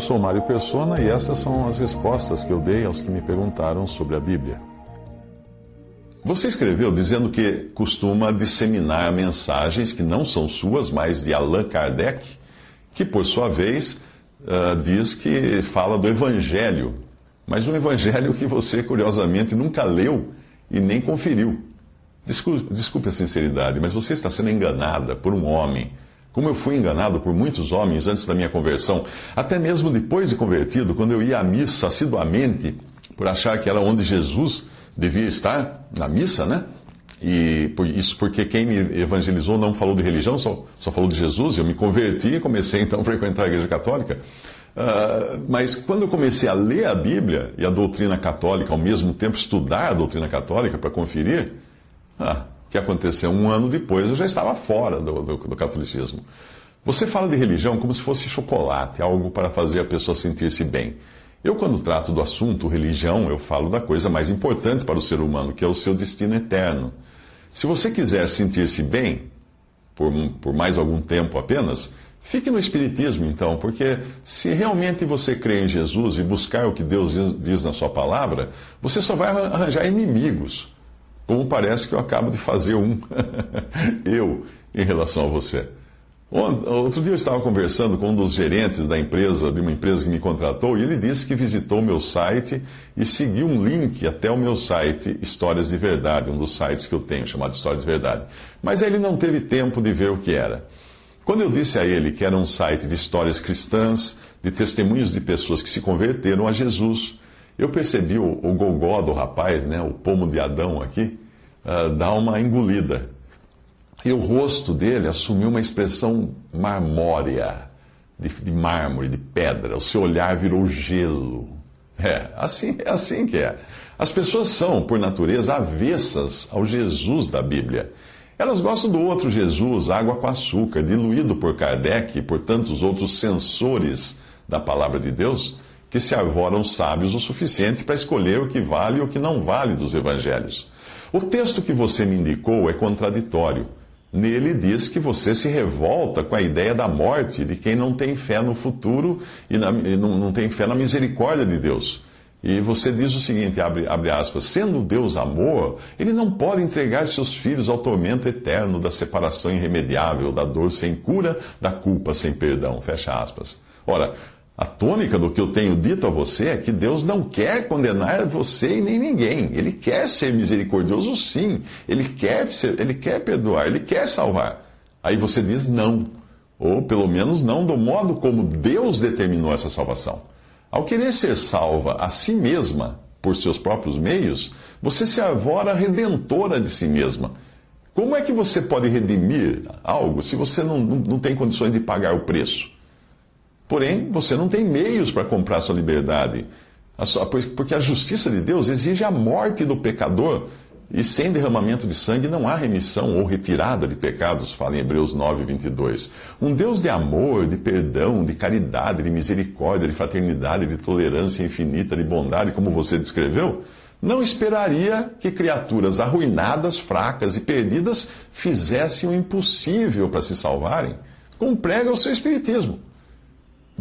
Eu sou Mário Persona e essas são as respostas que eu dei aos que me perguntaram sobre a Bíblia. Você escreveu dizendo que costuma disseminar mensagens que não são suas, mas de Allan Kardec, que por sua vez uh, diz que fala do Evangelho, mas um Evangelho que você, curiosamente, nunca leu e nem conferiu. Desculpe, desculpe a sinceridade, mas você está sendo enganada por um homem como eu fui enganado por muitos homens antes da minha conversão, até mesmo depois de convertido, quando eu ia à missa assiduamente, por achar que era onde Jesus devia estar, na missa, né? E por isso porque quem me evangelizou não falou de religião, só, só falou de Jesus. Eu me converti e comecei então a frequentar a igreja católica. Uh, mas quando eu comecei a ler a Bíblia e a doutrina católica, ao mesmo tempo estudar a doutrina católica para conferir, ah, que aconteceu um ano depois, eu já estava fora do, do, do catolicismo. Você fala de religião como se fosse chocolate, algo para fazer a pessoa sentir-se bem. Eu, quando trato do assunto religião, eu falo da coisa mais importante para o ser humano, que é o seu destino eterno. Se você quiser sentir-se bem, por, por mais algum tempo apenas, fique no Espiritismo então, porque se realmente você crê em Jesus e buscar o que Deus diz, na sua palavra, você só vai arranjar inimigos como parece que eu acabo de fazer um, eu, em relação a você. Outro dia eu estava conversando com um dos gerentes da empresa, de uma empresa que me contratou, e ele disse que visitou o meu site e seguiu um link até o meu site Histórias de Verdade, um dos sites que eu tenho, chamado Histórias de Verdade. Mas ele não teve tempo de ver o que era. Quando eu disse a ele que era um site de histórias cristãs, de testemunhos de pessoas que se converteram a Jesus, eu percebi o, o gogó do rapaz, né, o pomo de Adão aqui, uh, dar uma engolida. E o rosto dele assumiu uma expressão marmórea, de, de mármore, de pedra. O seu olhar virou gelo. É, assim, é assim que é. As pessoas são, por natureza, avessas ao Jesus da Bíblia. Elas gostam do outro Jesus, água com açúcar, diluído por Kardec e por tantos outros censores da palavra de Deus, que se arvoram sábios o suficiente para escolher o que vale e o que não vale dos evangelhos. O texto que você me indicou é contraditório. Nele diz que você se revolta com a ideia da morte de quem não tem fé no futuro e, na, e não, não, tem fé na misericórdia de Deus. E você diz o seguinte, abre, abre aspas, sendo Deus amor, ele não pode entregar seus filhos ao tormento eterno da separação irremediável, da dor sem cura, da culpa sem perdão, fecha aspas. Ora, a tônica do que eu tenho dito a você é que Deus não quer condenar você e nem ninguém. Ele quer ser misericordioso, sim. Ele quer, ser, ele quer perdoar, ele quer salvar. Aí você diz não. Ou pelo menos não do modo como Deus determinou essa salvação. Ao querer ser salva a si mesma por seus próprios meios, você se arvora redentora de si mesma. Como é que você pode redimir algo se você não, não, não tem condições de pagar o preço? Porém, você não tem meios para comprar sua liberdade. Porque a justiça de Deus exige a morte do pecador. E sem derramamento de sangue não há remissão ou retirada de pecados, fala em Hebreus 9, 22. Um Deus de amor, de perdão, de caridade, de misericórdia, de fraternidade, de tolerância infinita, de bondade, como você descreveu, não esperaria que criaturas arruinadas, fracas e perdidas fizessem o impossível para se salvarem, como prega o seu Espiritismo.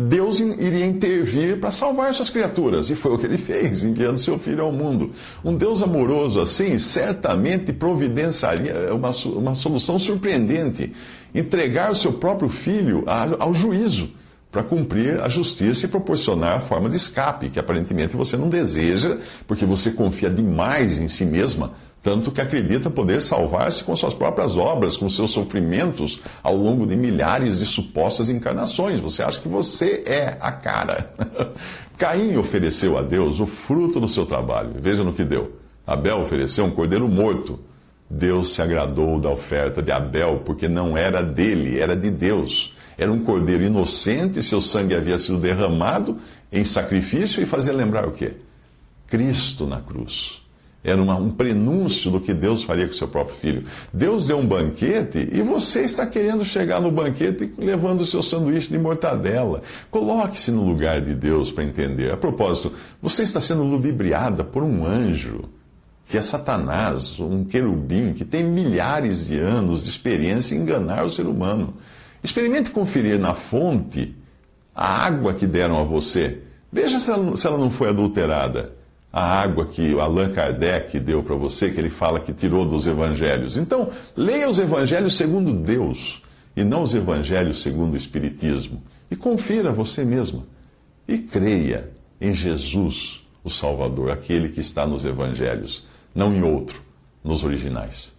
Deus iria intervir para salvar suas criaturas. E foi o que ele fez, enviando seu filho ao mundo. Um Deus amoroso assim, certamente providenciaria uma, uma solução surpreendente: entregar o seu próprio filho ao juízo para cumprir a justiça e proporcionar a forma de escape, que aparentemente você não deseja, porque você confia demais em si mesma tanto que acredita poder salvar-se com suas próprias obras, com seus sofrimentos ao longo de milhares de supostas encarnações. Você acha que você é a cara. Caim ofereceu a Deus o fruto do seu trabalho. Veja no que deu. Abel ofereceu um cordeiro morto. Deus se agradou da oferta de Abel, porque não era dele, era de Deus. Era um cordeiro inocente, seu sangue havia sido derramado em sacrifício e fazia lembrar o quê? Cristo na cruz. Era uma, um prenúncio do que Deus faria com seu próprio filho. Deus deu um banquete e você está querendo chegar no banquete levando o seu sanduíche de mortadela. Coloque-se no lugar de Deus para entender. A propósito, você está sendo ludibriada por um anjo, que é Satanás, um querubim, que tem milhares de anos de experiência em enganar o ser humano. Experimente conferir na fonte a água que deram a você. Veja se ela, se ela não foi adulterada a água que Allan Kardec deu para você, que ele fala que tirou dos evangelhos. Então, leia os evangelhos segundo Deus e não os evangelhos segundo o Espiritismo. E confira você mesma. E creia em Jesus, o Salvador, aquele que está nos evangelhos, não em outro, nos originais.